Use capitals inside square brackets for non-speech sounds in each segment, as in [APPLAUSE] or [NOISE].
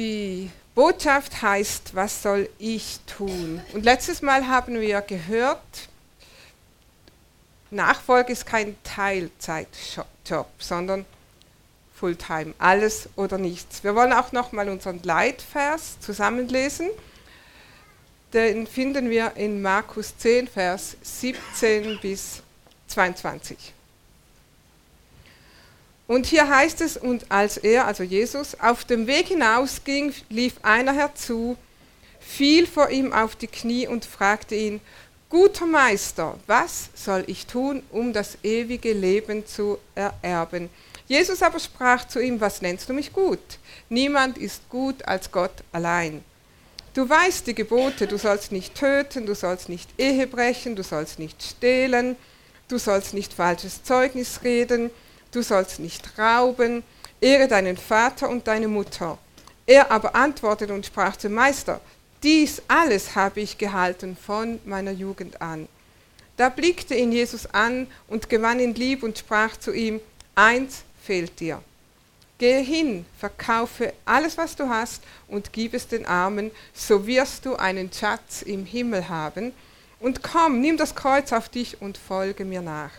Die Botschaft heißt, was soll ich tun? Und letztes Mal haben wir gehört, Nachfolge ist kein Teilzeitjob, sondern Fulltime, alles oder nichts. Wir wollen auch nochmal unseren Leitvers zusammenlesen. Den finden wir in Markus 10, Vers 17 bis 22. Und hier heißt es, und als er, also Jesus, auf dem Weg hinausging, lief einer herzu, fiel vor ihm auf die Knie und fragte ihn, guter Meister, was soll ich tun, um das ewige Leben zu ererben? Jesus aber sprach zu ihm, was nennst du mich gut? Niemand ist gut als Gott allein. Du weißt die Gebote, du sollst nicht töten, du sollst nicht Ehe brechen, du sollst nicht stehlen, du sollst nicht falsches Zeugnis reden, du sollst nicht rauben, ehre deinen Vater und deine Mutter. Er aber antwortete und sprach zum Meister, dies alles habe ich gehalten von meiner Jugend an. Da blickte ihn Jesus an und gewann ihn lieb und sprach zu ihm, eins fehlt dir. Gehe hin, verkaufe alles, was du hast und gib es den Armen, so wirst du einen Schatz im Himmel haben. Und komm, nimm das Kreuz auf dich und folge mir nach.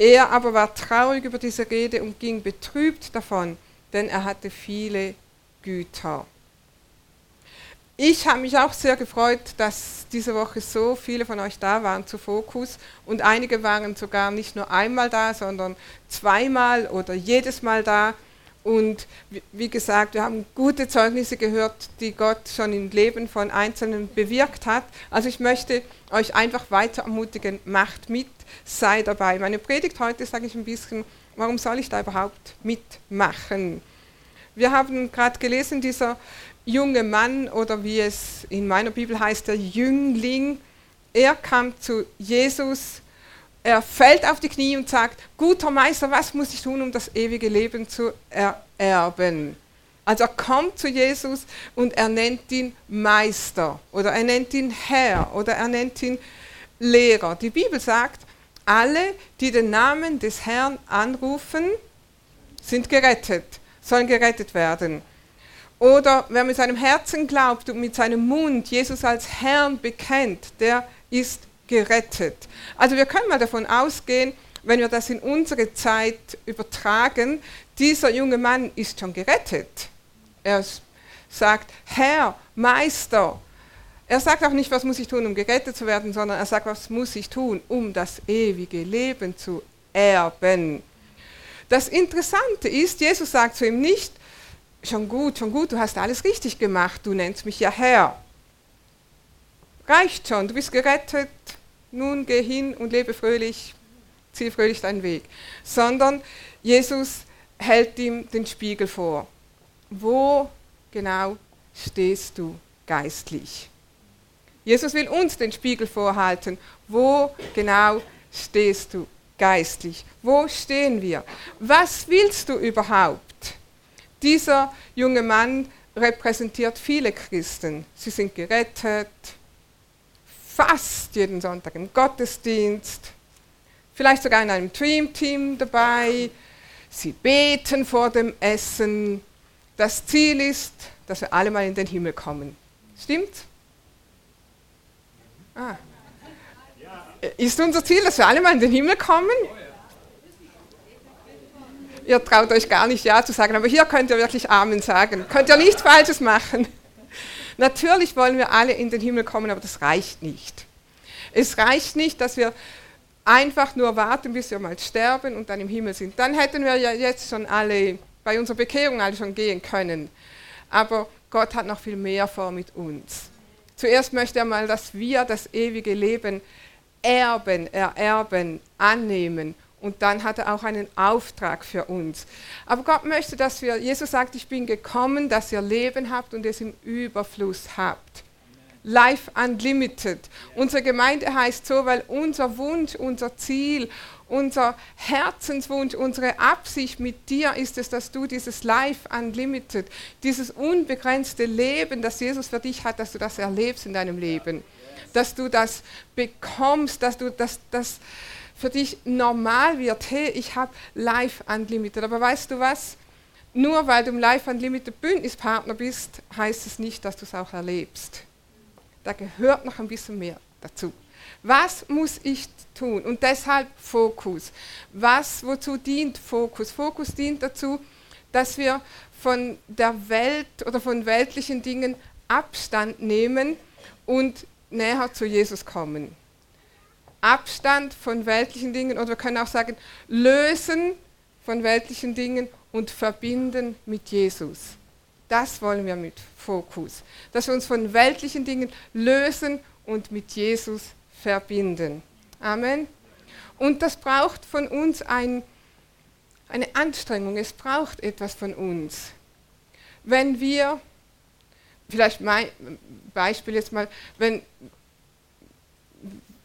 Er aber war traurig über diese Rede und ging betrübt davon, denn er hatte viele Güter. Ich habe mich auch sehr gefreut, dass diese Woche so viele von euch da waren zu Fokus und einige waren sogar nicht nur einmal da, sondern zweimal oder jedes Mal da. Und wie gesagt, wir haben gute Zeugnisse gehört, die Gott schon im Leben von Einzelnen bewirkt hat. Also ich möchte euch einfach weiter ermutigen, macht mit, sei dabei. Meine Predigt heute sage ich ein bisschen, warum soll ich da überhaupt mitmachen? Wir haben gerade gelesen, dieser junge Mann oder wie es in meiner Bibel heißt, der Jüngling, er kam zu Jesus, er fällt auf die Knie und sagt, guter Meister, was muss ich tun, um das ewige Leben zu ererben? Also er kommt zu Jesus und er nennt ihn Meister oder er nennt ihn Herr oder er nennt ihn Lehrer. Die Bibel sagt, alle, die den Namen des Herrn anrufen, sind gerettet, sollen gerettet werden. Oder wer mit seinem Herzen glaubt und mit seinem Mund Jesus als Herrn bekennt, der ist gerettet. Also wir können mal davon ausgehen, wenn wir das in unsere Zeit übertragen, dieser junge Mann ist schon gerettet. Er sagt, Herr, Meister. Er sagt auch nicht, was muss ich tun, um gerettet zu werden, sondern er sagt, was muss ich tun, um das ewige Leben zu erben. Das Interessante ist, Jesus sagt zu ihm nicht, schon gut, schon gut, du hast alles richtig gemacht, du nennst mich ja Herr. Reicht schon, du bist gerettet, nun geh hin und lebe fröhlich, zieh fröhlich deinen Weg. Sondern Jesus hält ihm den Spiegel vor. Wo genau stehst du geistlich? Jesus will uns den Spiegel vorhalten. Wo genau stehst du geistlich? Wo stehen wir? Was willst du überhaupt? Dieser junge Mann repräsentiert viele Christen. Sie sind gerettet, fast jeden Sonntag im Gottesdienst, vielleicht sogar in einem Dream-Team dabei. Sie beten vor dem Essen. Das Ziel ist, dass wir alle mal in den Himmel kommen. Stimmt? Ah. Ist unser Ziel, dass wir alle mal in den Himmel kommen? ihr traut euch gar nicht Ja zu sagen, aber hier könnt ihr wirklich Amen sagen. Könnt ihr nichts Falsches machen. Natürlich wollen wir alle in den Himmel kommen, aber das reicht nicht. Es reicht nicht, dass wir einfach nur warten, bis wir mal sterben und dann im Himmel sind. Dann hätten wir ja jetzt schon alle, bei unserer Bekehrung alle schon gehen können. Aber Gott hat noch viel mehr vor mit uns. Zuerst möchte er mal, dass wir das ewige Leben erben, ererben, annehmen und dann hat er auch einen Auftrag für uns. Aber Gott möchte, dass wir, Jesus sagt, ich bin gekommen, dass ihr Leben habt und es im Überfluss habt. Life Unlimited. Unsere Gemeinde heißt so, weil unser Wunsch, unser Ziel, unser Herzenswunsch, unsere Absicht mit dir ist es, dass du dieses Life Unlimited, dieses unbegrenzte Leben, das Jesus für dich hat, dass du das erlebst in deinem Leben. Dass du das bekommst, dass du das, das, für dich normal wird, hey, ich habe Life Unlimited. Aber weißt du was? nur weil du im Life Unlimited Bündnispartner bist, heißt es nicht, dass du es auch erlebst. Da gehört noch ein bisschen mehr dazu. Was muss ich tun? Und deshalb Fokus. Was, wozu dient Fokus? Fokus dient dazu, dass wir von der Welt oder von weltlichen Dingen Abstand nehmen und näher zu Jesus kommen. Abstand von weltlichen Dingen oder wir können auch sagen, lösen von weltlichen Dingen und verbinden mit Jesus. Das wollen wir mit Fokus, dass wir uns von weltlichen Dingen lösen und mit Jesus verbinden. Amen. Und das braucht von uns ein, eine Anstrengung, es braucht etwas von uns. Wenn wir, vielleicht mein Beispiel jetzt mal, wenn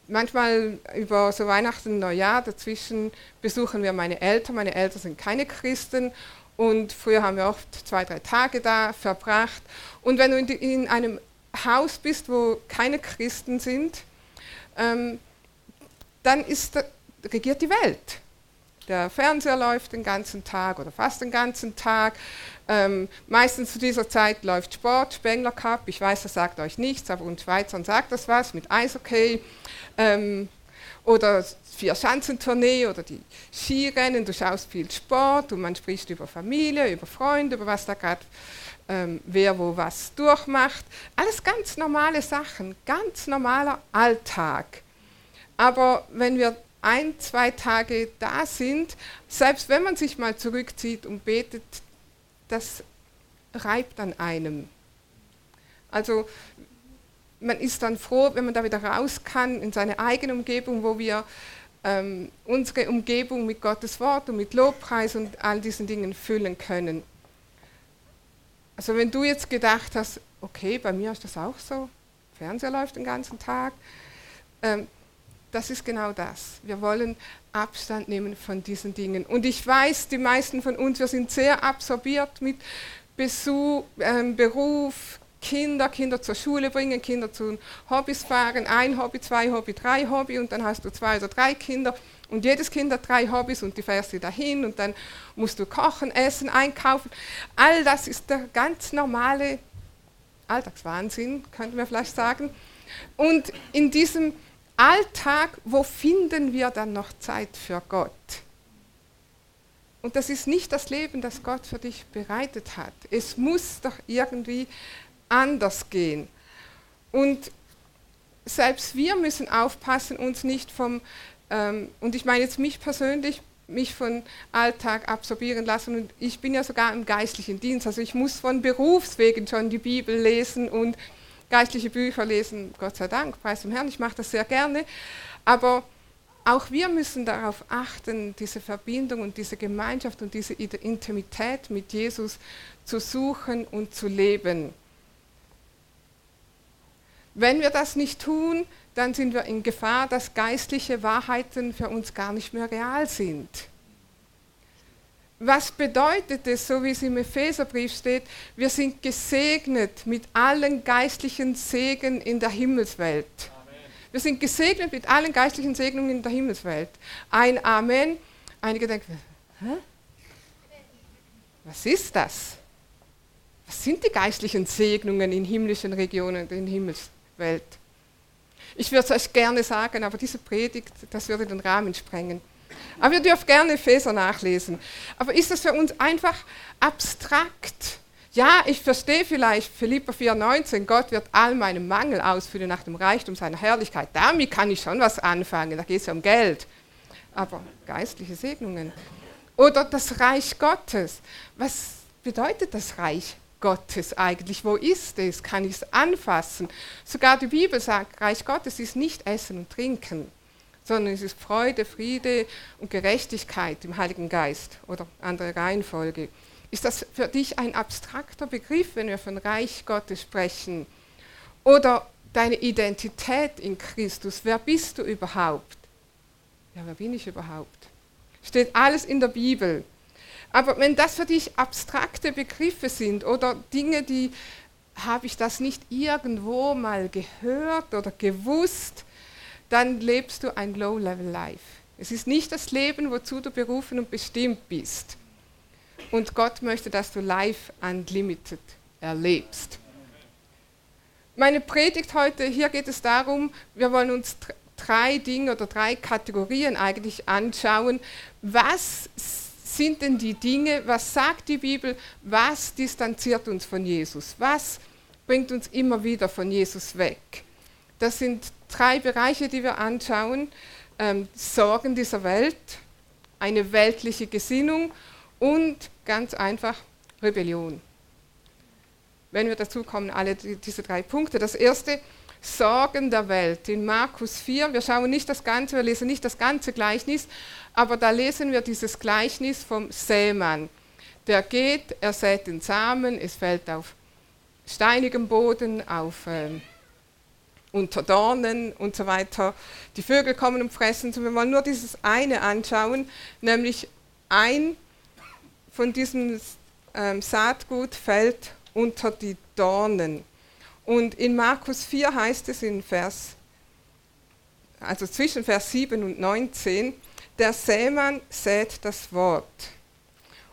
manchmal über so Weihnachten, Neujahr, dazwischen besuchen wir meine Eltern. Meine Eltern sind keine Christen und früher haben wir oft zwei, drei Tage da verbracht. Und wenn du in, in einem Haus bist, wo keine Christen sind, ähm, dann ist, regiert die Welt. Der Fernseher läuft den ganzen Tag oder fast den ganzen Tag. Ähm, meistens zu dieser Zeit läuft Sport, Spengler Cup. Ich weiß, das sagt euch nichts, aber uns Schweizern sagt das was mit Eishockey. Ähm, oder Vier-Schanzentournee oder die Skirennen. Du schaust viel Sport und man spricht über Familie, über Freunde, über was da gerade ähm, wer wo was durchmacht. Alles ganz normale Sachen, ganz normaler Alltag. Aber wenn wir ein, zwei Tage da sind, selbst wenn man sich mal zurückzieht und betet, das reibt an einem. Also man ist dann froh, wenn man da wieder raus kann in seine eigene Umgebung, wo wir ähm, unsere Umgebung mit Gottes Wort und mit Lobpreis und all diesen Dingen füllen können. Also wenn du jetzt gedacht hast, okay, bei mir ist das auch so, Fernseher läuft den ganzen Tag, ähm, das ist genau das. Wir wollen Abstand nehmen von diesen Dingen. Und ich weiß, die meisten von uns, wir sind sehr absorbiert mit Besuch, ähm, Beruf, Kinder, Kinder zur Schule bringen, Kinder zu Hobbys fahren, ein Hobby, zwei Hobby, drei Hobby und dann hast du zwei oder drei Kinder und jedes Kind hat drei Hobbys und die fährst du dahin und dann musst du kochen, essen, einkaufen. All das ist der ganz normale Alltagswahnsinn, könnten wir vielleicht sagen. Und in diesem Alltag, wo finden wir dann noch Zeit für Gott? Und das ist nicht das Leben, das Gott für dich bereitet hat. Es muss doch irgendwie anders gehen. Und selbst wir müssen aufpassen, uns nicht vom, ähm, und ich meine jetzt mich persönlich, mich von Alltag absorbieren lassen. Und ich bin ja sogar im geistlichen Dienst. Also ich muss von Berufswegen schon die Bibel lesen und geistliche Bücher lesen, Gott sei Dank, preis dem Herrn, ich mache das sehr gerne. Aber auch wir müssen darauf achten, diese Verbindung und diese Gemeinschaft und diese Intimität mit Jesus zu suchen und zu leben. Wenn wir das nicht tun, dann sind wir in Gefahr, dass geistliche Wahrheiten für uns gar nicht mehr real sind. Was bedeutet es, so wie es im Epheserbrief steht, wir sind gesegnet mit allen geistlichen Segen in der Himmelswelt. Amen. Wir sind gesegnet mit allen geistlichen Segnungen in der Himmelswelt. Ein Amen. Einige denken, Hä? was ist das? Was sind die geistlichen Segnungen in himmlischen Regionen, in der Himmelswelt? Ich würde es euch gerne sagen, aber diese Predigt, das würde den Rahmen sprengen. Aber ihr dürft gerne Epheser nachlesen. Aber ist das für uns einfach abstrakt? Ja, ich verstehe vielleicht Philippa 4,19, Gott wird all meinen Mangel ausfüllen nach dem Reichtum seiner Herrlichkeit. Damit kann ich schon was anfangen, da geht es ja um Geld. Aber geistliche Segnungen. Oder das Reich Gottes. Was bedeutet das Reich Gottes eigentlich? Wo ist es? Kann ich es anfassen? Sogar die Bibel sagt, Reich Gottes ist nicht Essen und Trinken sondern es ist Freude, Friede und Gerechtigkeit im Heiligen Geist oder andere Reihenfolge. Ist das für dich ein abstrakter Begriff, wenn wir von Reich Gottes sprechen? Oder deine Identität in Christus? Wer bist du überhaupt? Ja, wer bin ich überhaupt? Steht alles in der Bibel. Aber wenn das für dich abstrakte Begriffe sind oder Dinge, die habe ich das nicht irgendwo mal gehört oder gewusst, dann lebst du ein Low-Level-Life. Es ist nicht das Leben, wozu du berufen und bestimmt bist. Und Gott möchte, dass du Life Unlimited erlebst. Meine Predigt heute, hier geht es darum, wir wollen uns drei Dinge oder drei Kategorien eigentlich anschauen. Was sind denn die Dinge, was sagt die Bibel, was distanziert uns von Jesus? Was bringt uns immer wieder von Jesus weg? Das sind drei Bereiche, die wir anschauen. Ähm, Sorgen dieser Welt, eine weltliche Gesinnung und ganz einfach Rebellion. Wenn wir dazu kommen, alle diese drei Punkte. Das erste, Sorgen der Welt. In Markus 4, wir schauen nicht das Ganze, wir lesen nicht das ganze Gleichnis, aber da lesen wir dieses Gleichnis vom Sämann. Der geht, er sät den Samen, es fällt auf steinigem Boden, auf äh, unter Dornen und so weiter. Die Vögel kommen und fressen. So, wir wollen nur dieses eine anschauen, nämlich ein von diesem ähm, Saatgut fällt unter die Dornen. Und in Markus 4 heißt es in Vers, also zwischen Vers 7 und 19, der Sämann sät das Wort.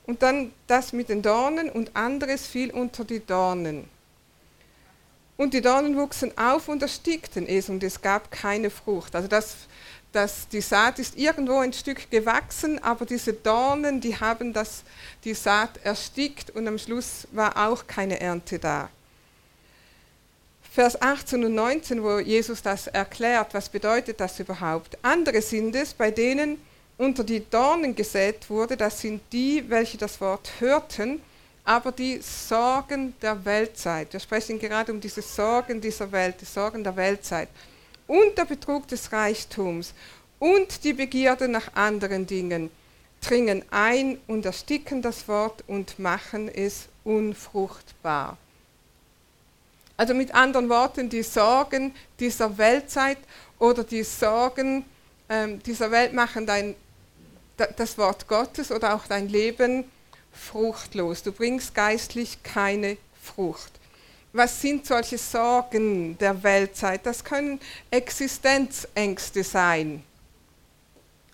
Und dann das mit den Dornen und anderes fiel unter die Dornen. Und die Dornen wuchsen auf und erstickten es und es gab keine Frucht. Also das, das, die Saat ist irgendwo ein Stück gewachsen, aber diese Dornen, die haben das, die Saat erstickt und am Schluss war auch keine Ernte da. Vers 18 und 19, wo Jesus das erklärt, was bedeutet das überhaupt. Andere sind es, bei denen unter die Dornen gesät wurde, das sind die, welche das Wort hörten, aber die Sorgen der Weltzeit. Wir sprechen gerade um diese Sorgen dieser Welt, die Sorgen der Weltzeit. Und der Betrug des Reichtums und die Begierde nach anderen Dingen dringen ein und ersticken das Wort und machen es unfruchtbar. Also mit anderen Worten, die Sorgen dieser Weltzeit oder die Sorgen ähm, dieser Welt machen dein, das Wort Gottes oder auch dein Leben fruchtlos. Du bringst geistlich keine Frucht. Was sind solche Sorgen der Weltzeit? Das können Existenzängste sein.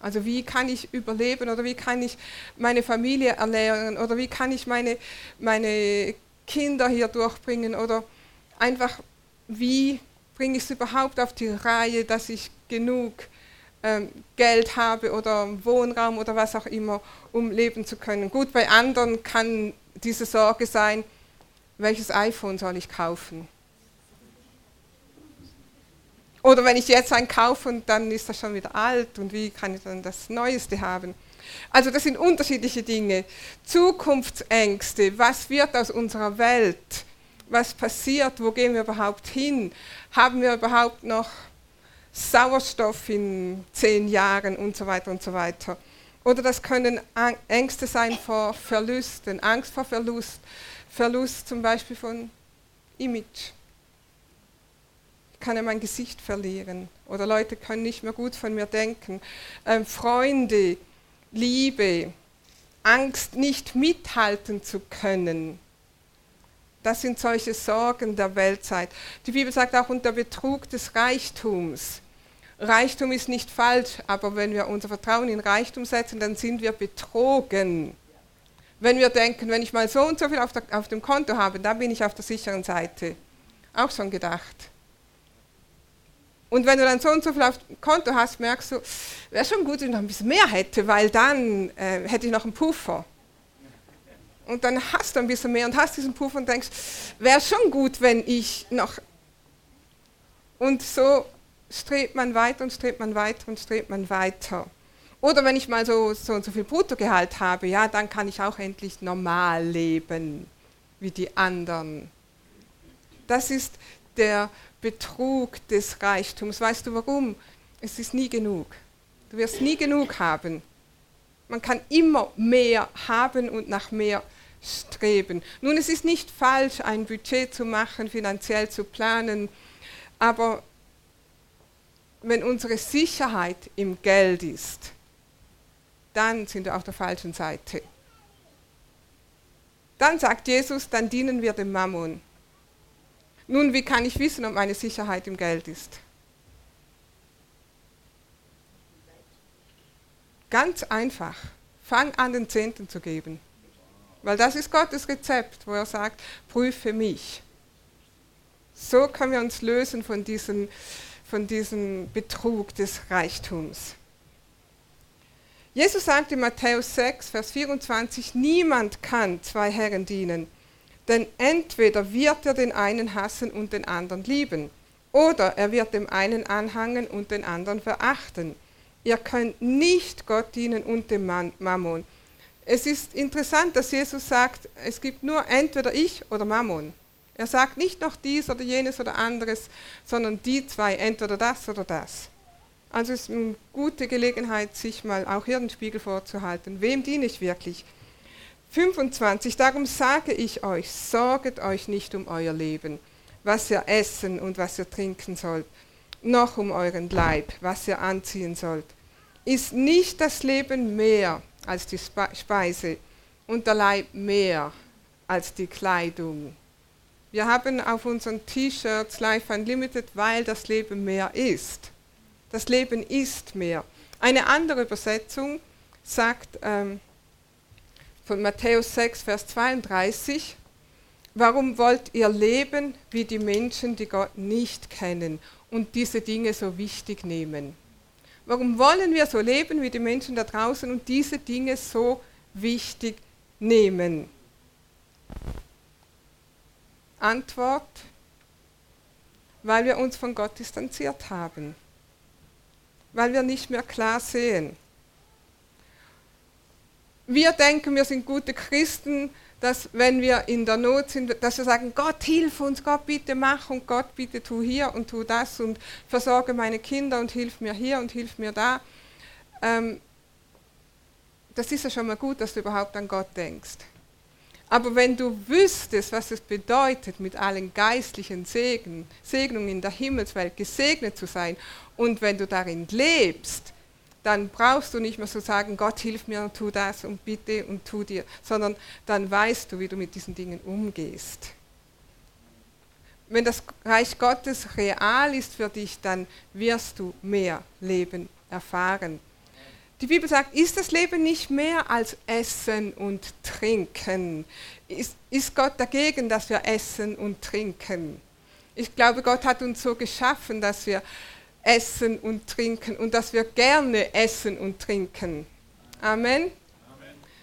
Also wie kann ich überleben oder wie kann ich meine Familie ernähren oder wie kann ich meine, meine Kinder hier durchbringen oder einfach, wie bringe ich es überhaupt auf die Reihe, dass ich genug Geld habe oder Wohnraum oder was auch immer, um leben zu können. Gut, bei anderen kann diese Sorge sein, welches iPhone soll ich kaufen? Oder wenn ich jetzt einen kaufe und dann ist das schon wieder alt und wie kann ich dann das Neueste haben? Also das sind unterschiedliche Dinge. Zukunftsängste, was wird aus unserer Welt? was passiert, wo gehen wir überhaupt hin, haben wir überhaupt noch Sauerstoff in zehn Jahren und so weiter und so weiter. Oder das können Ängste sein vor Verlusten, Angst vor Verlust, Verlust zum Beispiel von Image. Ich kann ja mein Gesicht verlieren oder Leute können nicht mehr gut von mir denken. Ähm, Freunde, Liebe, Angst nicht mithalten zu können das sind solche Sorgen der Weltzeit. Die Bibel sagt auch unter Betrug des Reichtums. Reichtum ist nicht falsch, aber wenn wir unser Vertrauen in Reichtum setzen, dann sind wir betrogen. Wenn wir denken, wenn ich mal so und so viel auf, der, auf dem Konto habe, dann bin ich auf der sicheren Seite. Auch schon gedacht. Und wenn du dann so und so viel auf dem Konto hast, merkst du, wäre schon gut, wenn ich noch ein bisschen mehr hätte, weil dann äh, hätte ich noch einen Puffer. Und dann hast du ein bisschen mehr und hast diesen Puff und denkst, wäre schon gut, wenn ich noch. Und so strebt man weiter und strebt man weiter und strebt man weiter. Oder wenn ich mal so, so und so viel Bruttogehalt habe, ja, dann kann ich auch endlich normal leben, wie die anderen. Das ist der Betrug des Reichtums. Weißt du warum? Es ist nie genug. Du wirst nie genug haben. Man kann immer mehr haben und nach mehr streben. Nun, es ist nicht falsch, ein Budget zu machen, finanziell zu planen, aber wenn unsere Sicherheit im Geld ist, dann sind wir auf der falschen Seite. Dann sagt Jesus, dann dienen wir dem Mammon. Nun, wie kann ich wissen, ob meine Sicherheit im Geld ist? Ganz einfach. Fang an, den Zehnten zu geben. Weil das ist Gottes Rezept, wo er sagt, prüfe mich. So können wir uns lösen von diesem, von diesem Betrug des Reichtums. Jesus sagt in Matthäus 6, Vers 24, niemand kann zwei Herren dienen, denn entweder wird er den einen hassen und den anderen lieben, oder er wird dem einen anhangen und den anderen verachten. Ihr könnt nicht Gott dienen und dem Mammon. Es ist interessant, dass Jesus sagt, es gibt nur entweder ich oder Mammon. Er sagt nicht noch dies oder jenes oder anderes, sondern die zwei, entweder das oder das. Also es ist eine gute Gelegenheit, sich mal auch hier den Spiegel vorzuhalten. Wem diene ich wirklich? 25. Darum sage ich euch, sorget euch nicht um euer Leben, was ihr essen und was ihr trinken sollt, noch um euren Leib, was ihr anziehen sollt. Ist nicht das Leben mehr als die Speise und der Leib mehr als die Kleidung. Wir haben auf unseren T-Shirts Life Unlimited, weil das Leben mehr ist. Das Leben ist mehr. Eine andere Übersetzung sagt ähm, von Matthäus 6, Vers 32, warum wollt ihr leben wie die Menschen, die Gott nicht kennen und diese Dinge so wichtig nehmen? Warum wollen wir so leben wie die Menschen da draußen und diese Dinge so wichtig nehmen? Antwort, weil wir uns von Gott distanziert haben, weil wir nicht mehr klar sehen. Wir denken, wir sind gute Christen, dass wenn wir in der Not sind, dass wir sagen, Gott hilf uns, Gott bitte mach und Gott bitte tu hier und tu das und versorge meine Kinder und hilf mir hier und hilf mir da. Ähm, das ist ja schon mal gut, dass du überhaupt an Gott denkst. Aber wenn du wüsstest, was es bedeutet, mit allen geistlichen Segen, Segnungen in der Himmelswelt gesegnet zu sein und wenn du darin lebst, dann brauchst du nicht mehr so sagen, Gott hilf mir und tu das und bitte und tu dir, sondern dann weißt du, wie du mit diesen Dingen umgehst. Wenn das Reich Gottes real ist für dich, dann wirst du mehr Leben erfahren. Die Bibel sagt, ist das Leben nicht mehr als Essen und Trinken? Ist, ist Gott dagegen, dass wir essen und trinken? Ich glaube, Gott hat uns so geschaffen, dass wir essen und trinken und dass wir gerne essen und trinken. Amen. Amen.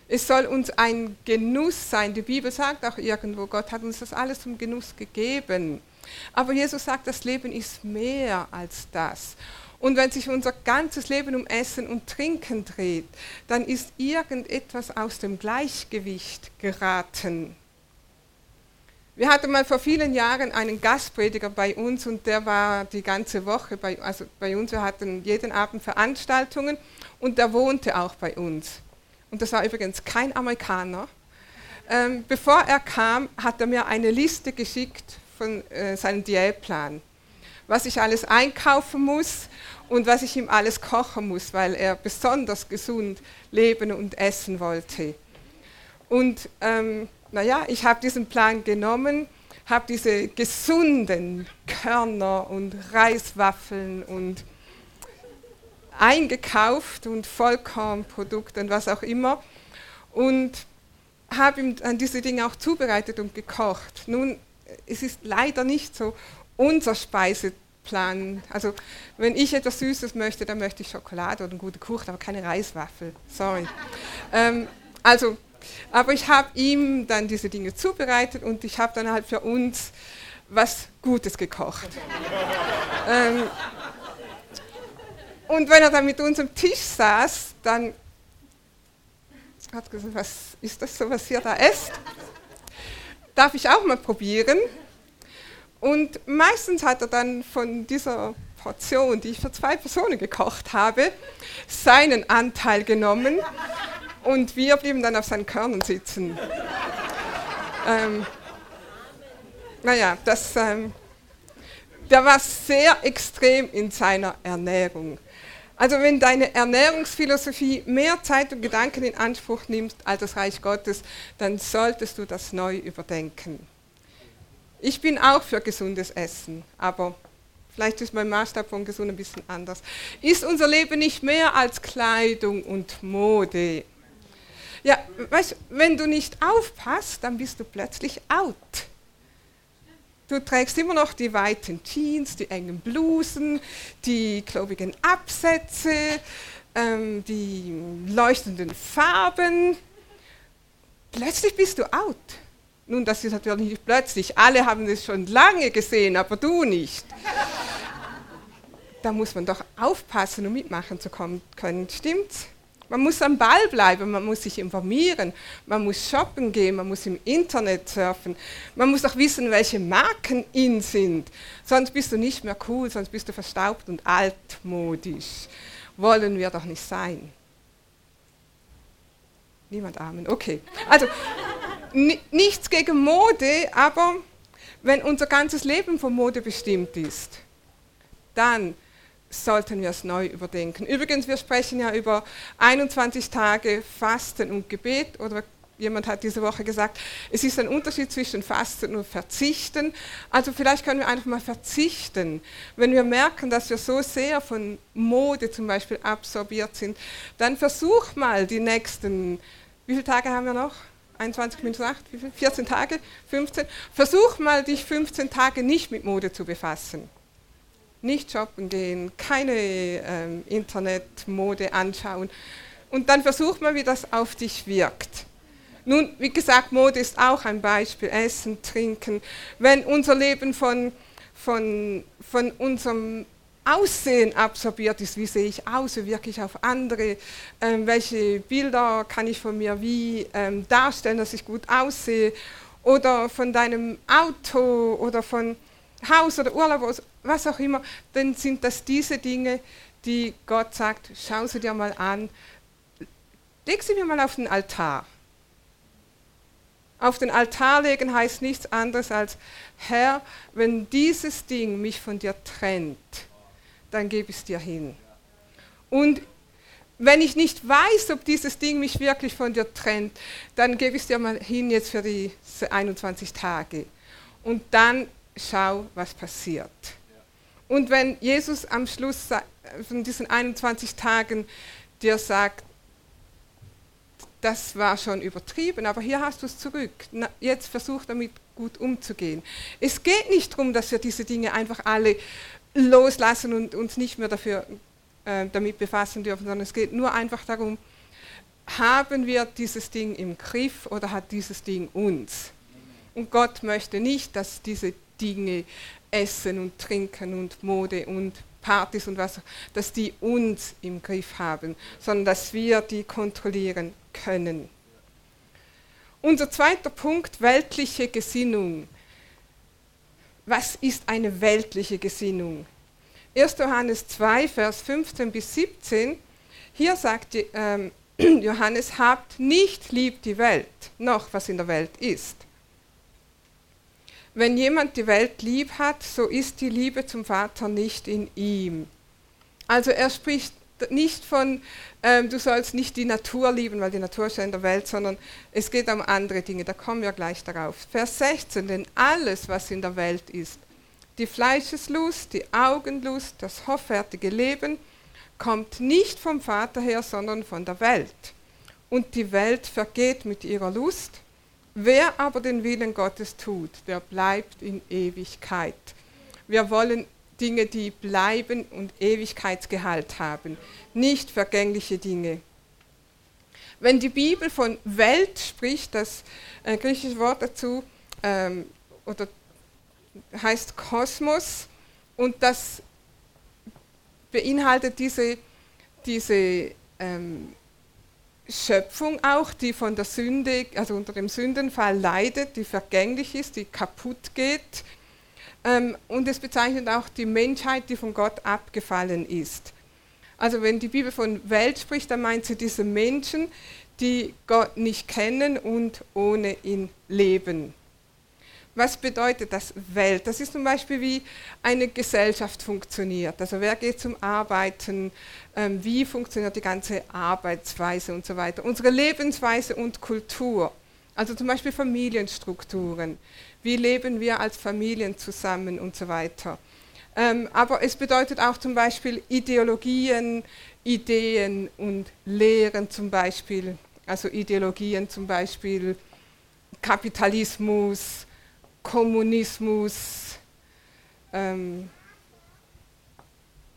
Es soll uns ein Genuss sein. Die Bibel sagt auch irgendwo, Gott hat uns das alles zum Genuss gegeben. Aber Jesus sagt, das Leben ist mehr als das. Und wenn sich unser ganzes Leben um Essen und Trinken dreht, dann ist irgendetwas aus dem Gleichgewicht geraten. Wir hatten mal vor vielen Jahren einen Gastprediger bei uns und der war die ganze Woche bei, also bei uns. Wir hatten jeden Abend Veranstaltungen und der wohnte auch bei uns. Und das war übrigens kein Amerikaner. Ähm, bevor er kam, hat er mir eine Liste geschickt von äh, seinem Diätplan, was ich alles einkaufen muss und was ich ihm alles kochen muss, weil er besonders gesund leben und essen wollte. Und ähm, naja, ich habe diesen Plan genommen, habe diese gesunden Körner und Reiswaffeln und eingekauft und Vollkornprodukte und was auch immer und habe ihm dann diese Dinge auch zubereitet und gekocht. Nun, es ist leider nicht so unser Speiseplan planen. Also wenn ich etwas Süßes möchte, dann möchte ich Schokolade oder eine gute Kuchen, aber keine Reiswaffel. Sorry. ähm, also, aber ich habe ihm dann diese Dinge zubereitet und ich habe dann halt für uns was Gutes gekocht. ähm, und wenn er dann mit uns am Tisch saß, dann hat gesagt, was ist das so, was ihr da esst? Darf ich auch mal probieren? Und meistens hat er dann von dieser Portion, die ich für zwei Personen gekocht habe, seinen Anteil genommen und wir blieben dann auf seinen Körnern sitzen. ähm, naja, das, ähm, der war sehr extrem in seiner Ernährung. Also wenn deine Ernährungsphilosophie mehr Zeit und Gedanken in Anspruch nimmt als das Reich Gottes, dann solltest du das neu überdenken. Ich bin auch für gesundes Essen, aber vielleicht ist mein Maßstab von gesund ein bisschen anders. Ist unser Leben nicht mehr als Kleidung und Mode? Ja, weißt, wenn du nicht aufpasst, dann bist du plötzlich out. Du trägst immer noch die weiten Jeans, die engen Blusen, die klobigen Absätze, ähm, die leuchtenden Farben. Plötzlich bist du out. Nun, das ist natürlich nicht plötzlich. Alle haben es schon lange gesehen, aber du nicht. da muss man doch aufpassen, um mitmachen zu können. Stimmt's? Man muss am Ball bleiben, man muss sich informieren, man muss shoppen gehen, man muss im Internet surfen, man muss auch wissen, welche Marken in sind. Sonst bist du nicht mehr cool, sonst bist du verstaubt und altmodisch. Wollen wir doch nicht sein. Niemand Amen. Okay. Also, nichts gegen Mode, aber wenn unser ganzes Leben von Mode bestimmt ist, dann sollten wir es neu überdenken. Übrigens, wir sprechen ja über 21 Tage Fasten und Gebet oder jemand hat diese Woche gesagt, es ist ein Unterschied zwischen Fasten und Verzichten. Also vielleicht können wir einfach mal verzichten. Wenn wir merken, dass wir so sehr von Mode zum Beispiel absorbiert sind, dann versuch mal die nächsten, wie viele Tage haben wir noch? 21 minus 8, wie viel? 14 Tage? 15? Versuch mal, dich 15 Tage nicht mit Mode zu befassen nicht shoppen gehen, keine ähm, Internetmode anschauen. Und dann versuch mal, wie das auf dich wirkt. Nun, wie gesagt, Mode ist auch ein Beispiel. Essen, Trinken. Wenn unser Leben von, von, von unserem Aussehen absorbiert ist, wie sehe ich aus, wie wirke ich auf andere, ähm, welche Bilder kann ich von mir wie ähm, darstellen, dass ich gut aussehe, oder von deinem Auto oder von Haus oder Urlaub, was auch immer, dann sind das diese Dinge, die Gott sagt, schau sie dir mal an, leg sie mir mal auf den Altar. Auf den Altar legen heißt nichts anderes als, Herr, wenn dieses Ding mich von dir trennt, dann gebe ich es dir hin. Und wenn ich nicht weiß, ob dieses Ding mich wirklich von dir trennt, dann gebe ich es dir mal hin jetzt für die 21 Tage. Und dann schau, was passiert. Und wenn Jesus am Schluss von diesen 21 Tagen dir sagt, das war schon übertrieben, aber hier hast du es zurück. Na, jetzt versuch damit gut umzugehen. Es geht nicht darum, dass wir diese Dinge einfach alle loslassen und uns nicht mehr dafür, äh, damit befassen dürfen, sondern es geht nur einfach darum, haben wir dieses Ding im Griff oder hat dieses Ding uns? Und Gott möchte nicht, dass diese Dinge, Essen und Trinken und Mode und Partys und was, dass die uns im Griff haben, sondern dass wir die kontrollieren können. Unser zweiter Punkt, weltliche Gesinnung. Was ist eine weltliche Gesinnung? 1. Johannes 2, Vers 15 bis 17, hier sagt ähm, [CLEARS THROAT] Johannes, habt nicht lieb die Welt, noch was in der Welt ist. Wenn jemand die Welt lieb hat, so ist die Liebe zum Vater nicht in ihm. Also er spricht nicht von, ähm, du sollst nicht die Natur lieben, weil die Natur ist ja in der Welt, sondern es geht um andere Dinge, da kommen wir gleich darauf. Vers 16, denn alles, was in der Welt ist, die Fleischeslust, die Augenlust, das hoffärtige Leben, kommt nicht vom Vater her, sondern von der Welt. Und die Welt vergeht mit ihrer Lust, Wer aber den Willen Gottes tut, der bleibt in Ewigkeit. Wir wollen Dinge, die bleiben und Ewigkeitsgehalt haben, nicht vergängliche Dinge. Wenn die Bibel von Welt spricht, das äh, griechische Wort dazu ähm, oder heißt Kosmos und das beinhaltet diese, diese ähm, Schöpfung auch, die von der Sünde, also unter dem Sündenfall leidet, die vergänglich ist, die kaputt geht. Ähm, und es bezeichnet auch die Menschheit, die von Gott abgefallen ist. Also wenn die Bibel von Welt spricht, dann meint sie diese Menschen, die Gott nicht kennen und ohne ihn leben. Was bedeutet das Welt? Das ist zum Beispiel, wie eine Gesellschaft funktioniert. Also wer geht zum Arbeiten, ähm, wie funktioniert die ganze Arbeitsweise und so weiter. Unsere Lebensweise und Kultur. Also zum Beispiel Familienstrukturen. Wie leben wir als Familien zusammen und so weiter. Ähm, aber es bedeutet auch zum Beispiel Ideologien, Ideen und Lehren zum Beispiel Also Ideologien zum Beispiel Kapitalismus, Kommunismus, ähm,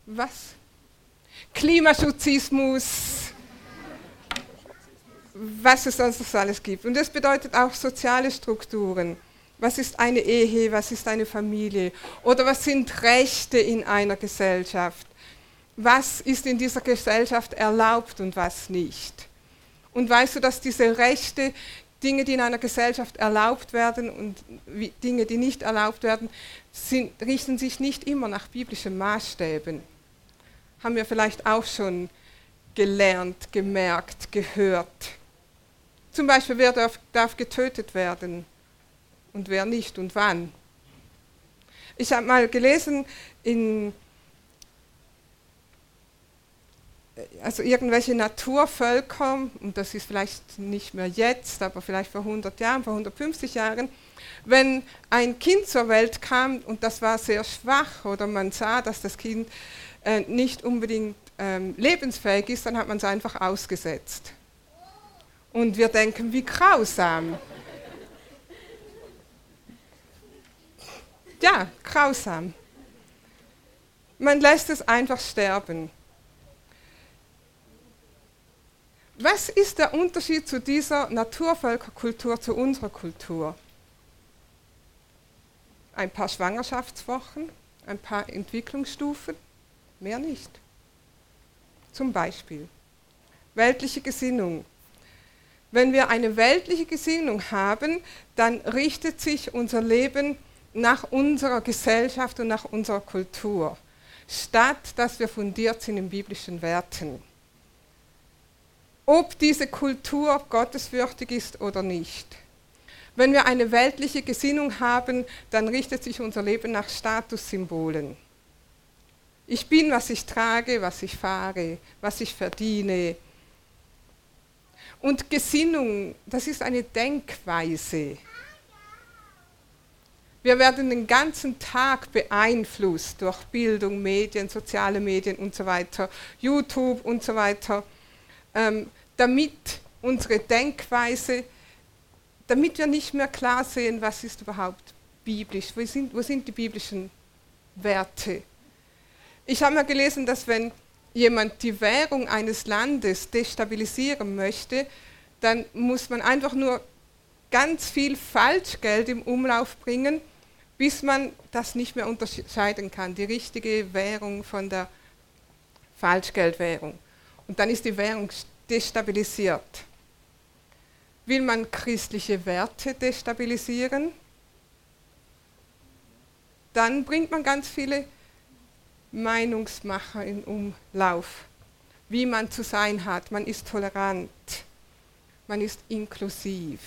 was? Klimaschutzismus, was es sonst noch alles gibt. Und das bedeutet auch soziale Strukturen. Was ist eine Ehe, was ist eine Familie? Oder was sind Rechte in einer Gesellschaft? Was ist in dieser Gesellschaft erlaubt und was nicht? Und weißt du, dass diese Rechte, Dinge, die in einer Gesellschaft erlaubt werden und Dinge, die nicht erlaubt werden, sind, richten sich nicht immer nach biblischen Maßstäben. Haben wir vielleicht auch schon gelernt, gemerkt, gehört. Zum Beispiel, wer darf, darf getötet werden und wer nicht und wann. Ich habe mal gelesen in also irgendwelche Naturvölker, und das ist vielleicht nicht mehr jetzt, aber vielleicht vor 100 Jahren, vor 150 Jahren, wenn ein Kind zur Welt kam und das war sehr schwach oder man sah, dass das Kind äh, nicht unbedingt ähm, lebensfähig ist, dann hat man es einfach ausgesetzt. Und wir denken, wie grausam. Ja, grausam. Man lässt es einfach sterben. Was ist der Unterschied zu dieser Naturvölkerkultur, zu unserer Kultur? Ein paar Schwangerschaftswochen, ein paar Entwicklungsstufen, mehr nicht. Zum Beispiel weltliche Gesinnung. Wenn wir eine weltliche Gesinnung haben, dann richtet sich unser Leben nach unserer Gesellschaft und nach unserer Kultur, statt dass wir fundiert sind in biblischen Werten. Ob diese Kultur gottesfürchtig ist oder nicht. Wenn wir eine weltliche Gesinnung haben, dann richtet sich unser Leben nach Statussymbolen. Ich bin, was ich trage, was ich fahre, was ich verdiene. Und Gesinnung, das ist eine Denkweise. Wir werden den ganzen Tag beeinflusst durch Bildung, Medien, soziale Medien und so weiter, YouTube und so weiter, ähm, damit unsere Denkweise, damit wir nicht mehr klar sehen, was ist überhaupt biblisch, wo sind, wo sind die biblischen Werte. Ich habe mal gelesen, dass wenn jemand die Währung eines Landes destabilisieren möchte, dann muss man einfach nur ganz viel Falschgeld im Umlauf bringen, bis man das nicht mehr unterscheiden kann, die richtige Währung von der Falschgeldwährung. Und dann ist die Währung destabilisiert. Will man christliche Werte destabilisieren, dann bringt man ganz viele Meinungsmacher in Umlauf, wie man zu sein hat. Man ist tolerant, man ist inklusiv,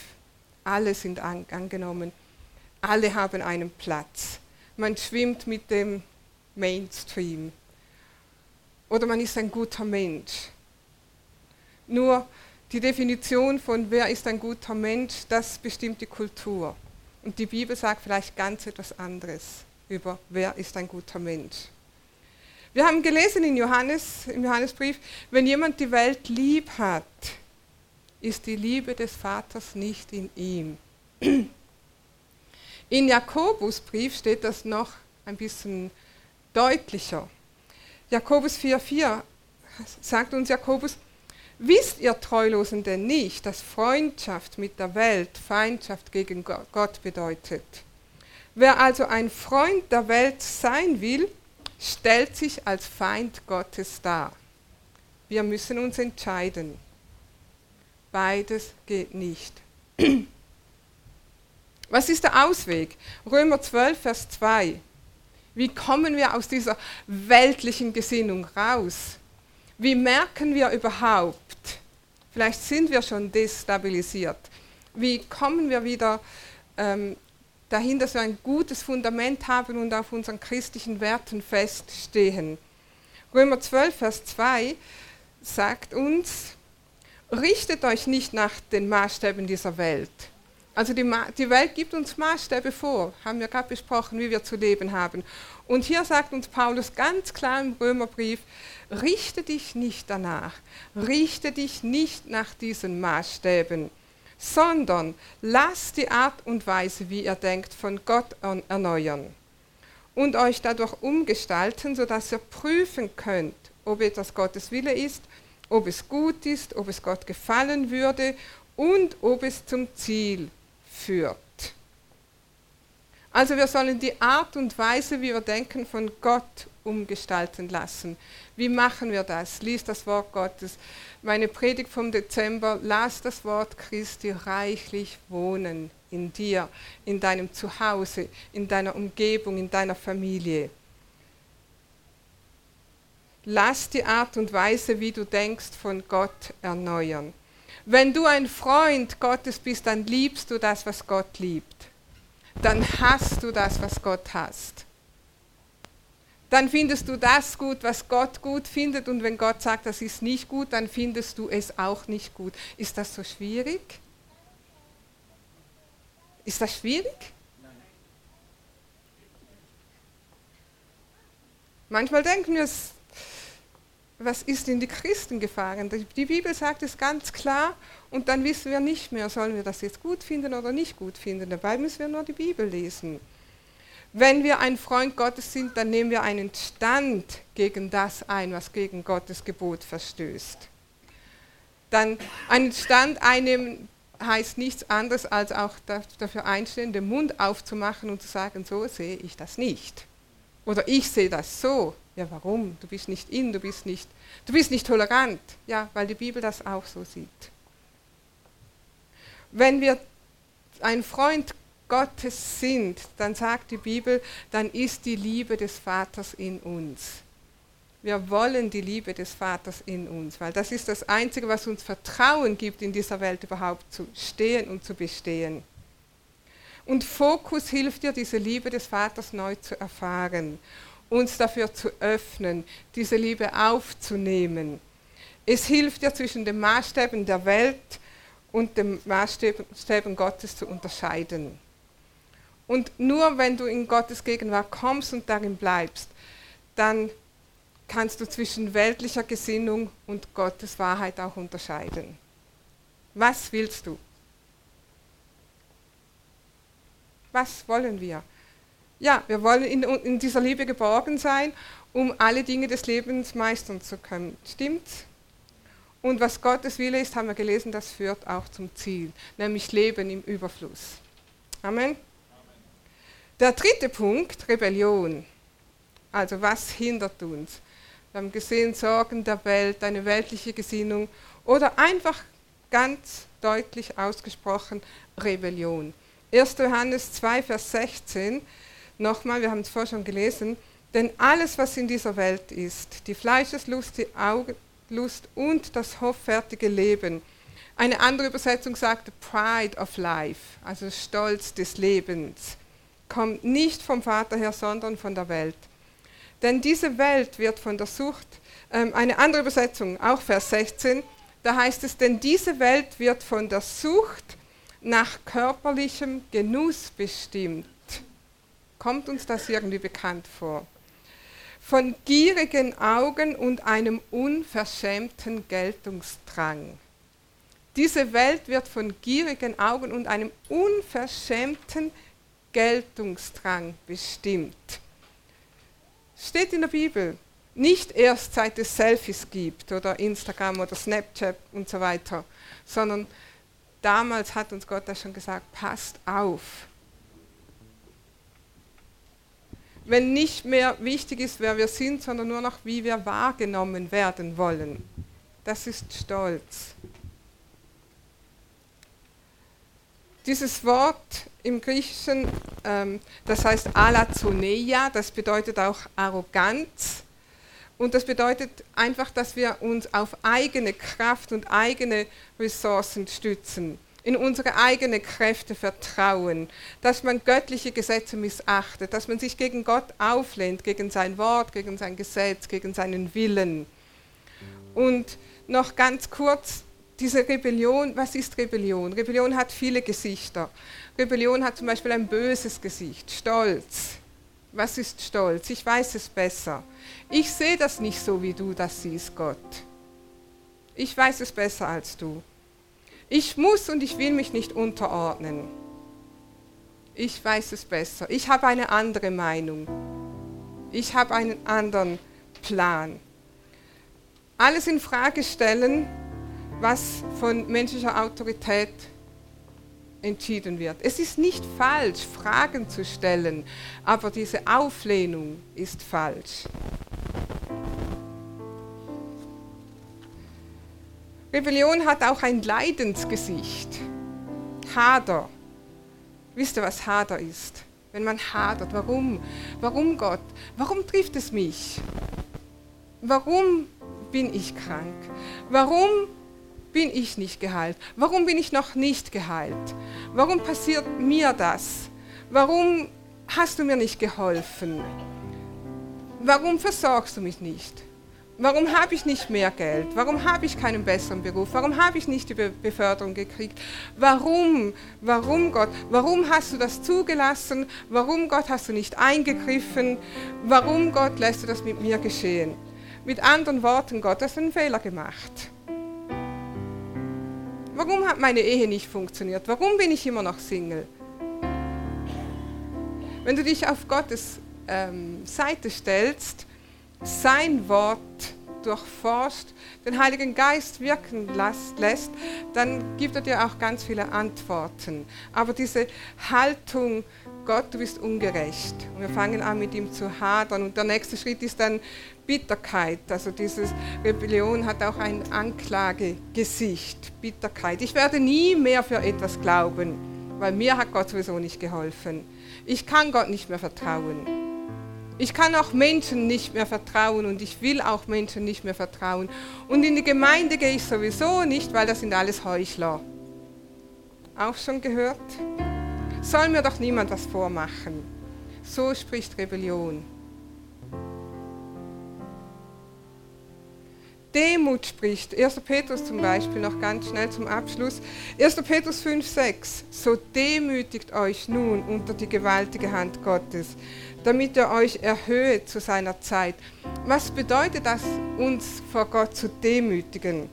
alle sind an, angenommen, alle haben einen Platz. Man schwimmt mit dem Mainstream. Oder man ist ein guter Mensch. Nur die Definition von wer ist ein guter Mensch, das bestimmt die Kultur. Und die Bibel sagt vielleicht ganz etwas anderes über wer ist ein guter Mensch. Wir haben gelesen in Johannes, im Johannesbrief, wenn jemand die Welt lieb hat, ist die Liebe des Vaters nicht in ihm. In Jakobusbrief steht das noch ein bisschen deutlicher. Jakobus 4,4 sagt uns Jakobus, wisst ihr Treulosen denn nicht, dass Freundschaft mit der Welt Feindschaft gegen Gott bedeutet? Wer also ein Freund der Welt sein will, stellt sich als Feind Gottes dar. Wir müssen uns entscheiden. Beides geht nicht. [CLEARS THROAT] Was ist der Ausweg? Römer 12, Vers 2. Wie kommen wir aus dieser weltlichen Gesinnung raus? Wie merken wir überhaupt, vielleicht sind wir schon destabilisiert, wie kommen wir wieder ähm, dahin, dass wir ein gutes Fundament haben und auf unseren christlichen Werten feststehen. Römer 12, Vers 2 sagt uns, richtet euch nicht nach den Maßstäben dieser Welt, Also die, die Welt gibt uns Maßstäbe vor, haben wir gerade besprochen, wie wir zu leben haben. Und hier sagt uns Paulus ganz klar im Römerbrief, richte dich nicht danach, richte dich nicht nach diesen Maßstäben, sondern lass die Art und Weise, wie ihr denkt, von Gott erneuern und euch dadurch umgestalten, sodass ihr prüfen könnt, ob etwas Gottes Wille ist, ob es gut ist, ob es Gott gefallen würde und ob es zum Ziel führt. Also wir sollen die Art und Weise, wie wir denken, von Gott umgestalten lassen. Wie machen wir das? Lies das Wort Gottes. Meine Predigt vom Dezember, lass das Wort Christi reichlich wohnen in dir, in deinem Zuhause, in deiner Umgebung, in deiner Familie. Lass die Art und Weise, wie du denkst, von Gott erneuern. Wenn du ein Freund Gottes bist, dann liebst du das, was Gott liebt. Dann hast du das, was Gott hasst. Dann findest du das gut, was Gott gut findet. Und wenn Gott sagt, das ist nicht gut, dann findest du es auch nicht gut. Ist das so schwierig? Ist das schwierig? Manchmal denken wir, was ist in die Christen gefahren? Die Bibel sagt es ganz klar und dann wissen wir nicht mehr, sollen wir das jetzt gut finden oder nicht gut finden. Dabei müssen wir nur die Bibel lesen. Wenn wir ein Freund Gottes sind, dann nehmen wir einen Stand gegen das ein, was gegen Gottes Gebot verstößt. Dann einen Stand einnehmen heißt nichts anderes, als auch dafür einstehen, den Mund aufzumachen und zu sagen, so sehe ich das nicht. Oder ich sehe das so. Ja, warum? Du bist nicht in, du bist nicht, du bist nicht tolerant. Ja, weil die Bibel das auch so sieht. Wenn wir ein Freund Gottes sind, dann sagt die Bibel, dann ist die Liebe des Vaters in uns. Wir wollen die Liebe des Vaters in uns, weil das ist das Einzige, was uns Vertrauen gibt, in dieser Welt überhaupt zu stehen und zu bestehen. Und Fokus hilft dir, diese Liebe des Vaters neu zu erfahren uns dafür zu öffnen, diese Liebe aufzunehmen. Es hilft dir zwischen den Maßstäben der Welt und den Maßstäben Gottes zu unterscheiden. Und nur wenn du in Gottes Gegenwart kommst und darin bleibst, dann kannst du zwischen weltlicher Gesinnung und Gottes Wahrheit auch unterscheiden. Was willst du? Was wollen wir? Ja, wir wollen in, in dieser Liebe geborgen sein, um alle Dinge des Lebens meistern zu können. Stimmt's? Und was Gottes Wille ist, haben wir gelesen, das führt auch zum Ziel, nämlich Leben im Überfluss. Amen. Amen. Der dritte Punkt, Rebellion. Also was hindert uns? Wir haben gesehen, Sorgen der Welt, eine weltliche Gesinnung oder einfach ganz deutlich ausgesprochen Rebellion. 1. Johannes 2, Vers 16 Nochmal, wir haben es vorher schon gelesen, denn alles, was in dieser Welt ist, die Fleischeslust, die Augenlust und das hoffärtige Leben, eine andere Übersetzung sagt Pride of Life, also Stolz des Lebens, kommt nicht vom Vater her, sondern von der Welt. Denn diese Welt wird von der Sucht, ähm, eine andere Übersetzung, auch Vers 16, da heißt es, denn diese Welt wird von der Sucht nach körperlichem Genuss bestimmt Kommt uns das irgendwie bekannt vor? Von gierigen Augen und einem unverschämten Geltungsdrang. Diese Welt wird von gierigen Augen und einem unverschämten Geltungsdrang bestimmt. Steht in der Bibel. Nicht erst seit es Selfies gibt oder Instagram oder Snapchat und so weiter, sondern damals hat uns Gott das schon gesagt, passt auf wenn nicht mehr wichtig ist, wer wir sind, sondern nur noch, wie wir wahrgenommen werden wollen. Das ist Stolz. Dieses Wort im Griechischen, ähm, das heißt alazoneia, das bedeutet auch Arroganz. Und das bedeutet einfach, dass wir uns auf eigene Kraft und eigene Ressourcen stützen in unsere eigenen Kräfte vertrauen, dass man göttliche Gesetze missachtet, dass man sich gegen Gott auflehnt, gegen sein Wort, gegen sein Gesetz, gegen seinen Willen. Und noch ganz kurz, diese Rebellion, was ist Rebellion? Rebellion hat viele Gesichter. Rebellion hat zum Beispiel ein böses Gesicht, Stolz. Was ist Stolz? Ich weiß es besser. Ich sehe das nicht so, wie du das siehst, Gott. Ich weiß es besser als du. Ich muss und ich will mich nicht unterordnen. Ich weiß es besser. Ich habe eine andere Meinung. Ich habe einen anderen Plan. Alles in Frage stellen, was von menschlicher Autorität entschieden wird. Es ist nicht falsch, Fragen zu stellen, aber diese Auflehnung ist falsch. Rebellion hat auch ein Leidensgesicht. Hader. Wisst ihr, was Hader ist? Wenn man hadert, warum? Warum Gott? Warum trifft es mich? Warum bin ich krank? Warum bin ich nicht geheilt? Warum bin ich noch nicht geheilt? Warum passiert mir das? Warum hast du mir nicht geholfen? Warum versorgst du mich nicht? Warum habe ich nicht mehr Geld? Warum habe ich keinen besseren Beruf? Warum habe ich nicht die Beförderung gekriegt? Warum? Warum Gott? Warum hast du das zugelassen? Warum Gott hast du nicht eingegriffen? Warum Gott lässt du das mit mir geschehen? Mit anderen Worten, Gott hast einen Fehler gemacht. Warum hat meine Ehe nicht funktioniert? Warum bin ich immer noch Single? Wenn du dich auf Gottes ähm, Seite stellst, sein Wort durchforscht, den Heiligen Geist wirken lässt, dann gibt er dir auch ganz viele Antworten. Aber diese Haltung, Gott, du bist ungerecht. Und wir fangen an mit ihm zu hadern. Und der nächste Schritt ist dann Bitterkeit. Also diese Rebellion hat auch ein Anklagegesicht, Bitterkeit. Ich werde nie mehr für etwas glauben, weil mir hat Gott sowieso nicht geholfen. Ich kann Gott nicht mehr vertrauen. Ich kann auch Menschen nicht mehr vertrauen und ich will auch Menschen nicht mehr vertrauen. Und in die Gemeinde gehe ich sowieso nicht, weil das sind alles Heuchler. Auch schon gehört? Soll mir doch niemand was vormachen. So spricht Rebellion. Demut spricht. 1. Petrus zum Beispiel, noch ganz schnell zum Abschluss. 1. Petrus 5, 6. So demütigt euch nun unter die gewaltige Hand Gottes, damit er euch erhöht zu seiner Zeit. Was bedeutet das, uns vor Gott zu demütigen?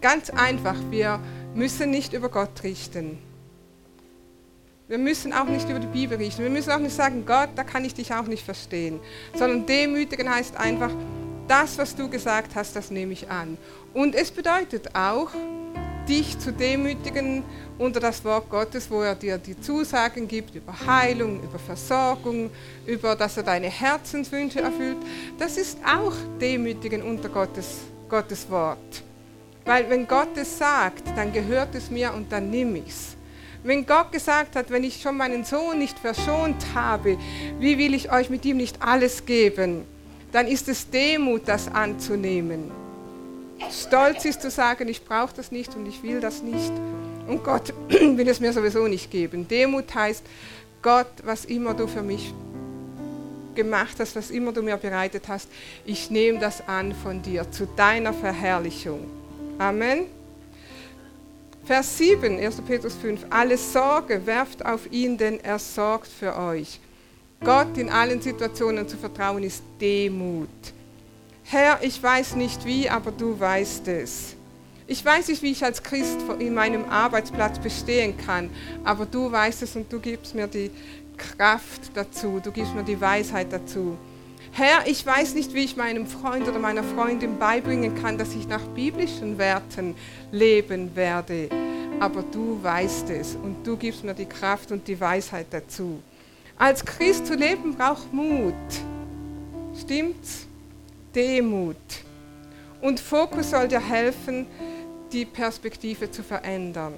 Ganz einfach, wir müssen nicht über Gott richten. Wir müssen auch nicht über die Bibel richten. Wir müssen auch nicht sagen, Gott, da kann ich dich auch nicht verstehen. Sondern demütigen heißt einfach, das, was du gesagt hast, das nehme ich an. Und es bedeutet auch, dich zu demütigen unter das Wort Gottes, wo er dir die Zusagen gibt über Heilung, über Versorgung, über dass er deine Herzenswünsche erfüllt. Das ist auch Demütigen unter Gottes, Gottes Wort. Weil wenn Gott es sagt, dann gehört es mir und dann nimm ich es. Wenn Gott gesagt hat, wenn ich schon meinen Sohn nicht verschont habe, wie will ich euch mit ihm nicht alles geben? Dann ist es Demut, das anzunehmen. Stolz ist zu sagen, ich brauche das nicht und ich will das nicht. Und Gott [CLEARS THROAT] will es mir sowieso nicht geben. Demut heißt, Gott, was immer du für mich gemacht hast, was immer du mir bereitet hast, ich nehme das an von dir zu deiner Verherrlichung. Amen. Vers 7, 1. Petrus 5. Alle Sorge werft auf ihn, denn er sorgt für euch. Gott in allen Situationen zu vertrauen ist Demut. Herr, ich weiß nicht wie, aber du weißt es. Ich weiß nicht, wie ich als Christ in meinem Arbeitsplatz bestehen kann, aber du weißt es und du gibst mir die Kraft dazu, du gibst mir die Weisheit dazu. Herr, ich weiß nicht, wie ich meinem Freund oder meiner Freundin beibringen kann, dass ich nach biblischen Werten leben werde, aber du weißt es und du gibst mir die Kraft und die Weisheit dazu. Als Christ zu leben braucht Mut. Stimmt's? Demut. Und Fokus soll dir helfen, die Perspektive zu verändern.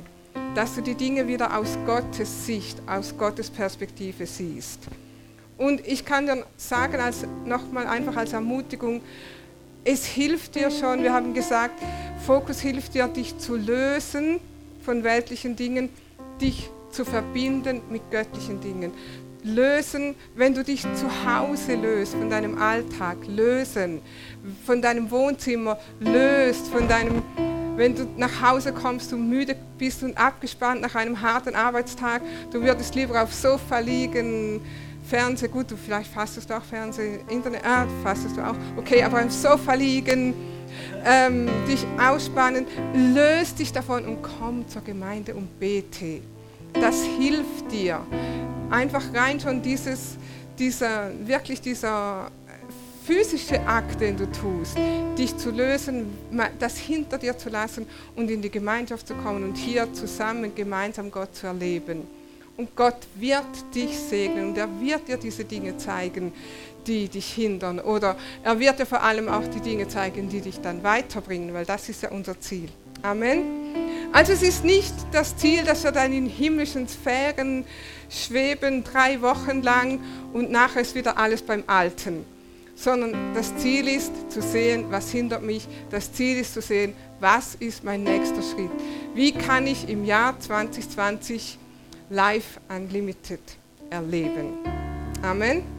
Dass du die Dinge wieder aus Gottes Sicht, aus Gottes Perspektive siehst. Und ich kann dir sagen, nochmal einfach als Ermutigung, es hilft dir schon, wir haben gesagt, Fokus hilft dir, dich zu lösen von weltlichen Dingen, dich zu verbinden mit göttlichen Dingen lösen, wenn du dich zu Hause löst von deinem Alltag, lösen, von deinem Wohnzimmer löst, von deinem wenn du nach Hause kommst und müde bist und abgespannt nach einem harten Arbeitstag, du würdest lieber aufs Sofa liegen, Fernsehen, gut, du, vielleicht fastest du auch Fernsehen, Internet, ah, fastest du auch, okay, aber im Sofa liegen, ähm, dich ausspannen, löst dich davon und komm zur Gemeinde und bete. Das hilft dir. Einfach rein schon dieses, dieser, wirklich dieser physische Akt, den du tust, dich zu lösen, das hinter dir zu lassen und in die Gemeinschaft zu kommen und hier zusammen gemeinsam Gott zu erleben. Und Gott wird dich segnen und er wird dir diese Dinge zeigen, die dich hindern. Oder er wird dir vor allem auch die Dinge zeigen, die dich dann weiterbringen, weil das ist ja unser Ziel. Amen. Also es ist nicht das Ziel, dass wir dann in himmlischen Sphären schweben, drei Wochen lang und nachher ist wieder alles beim Alten. Sondern das Ziel ist zu sehen, was hindert mich. Das Ziel ist zu sehen, was ist mein nächster Schritt. Wie kann ich im Jahr 2020 Life Unlimited erleben. Amen.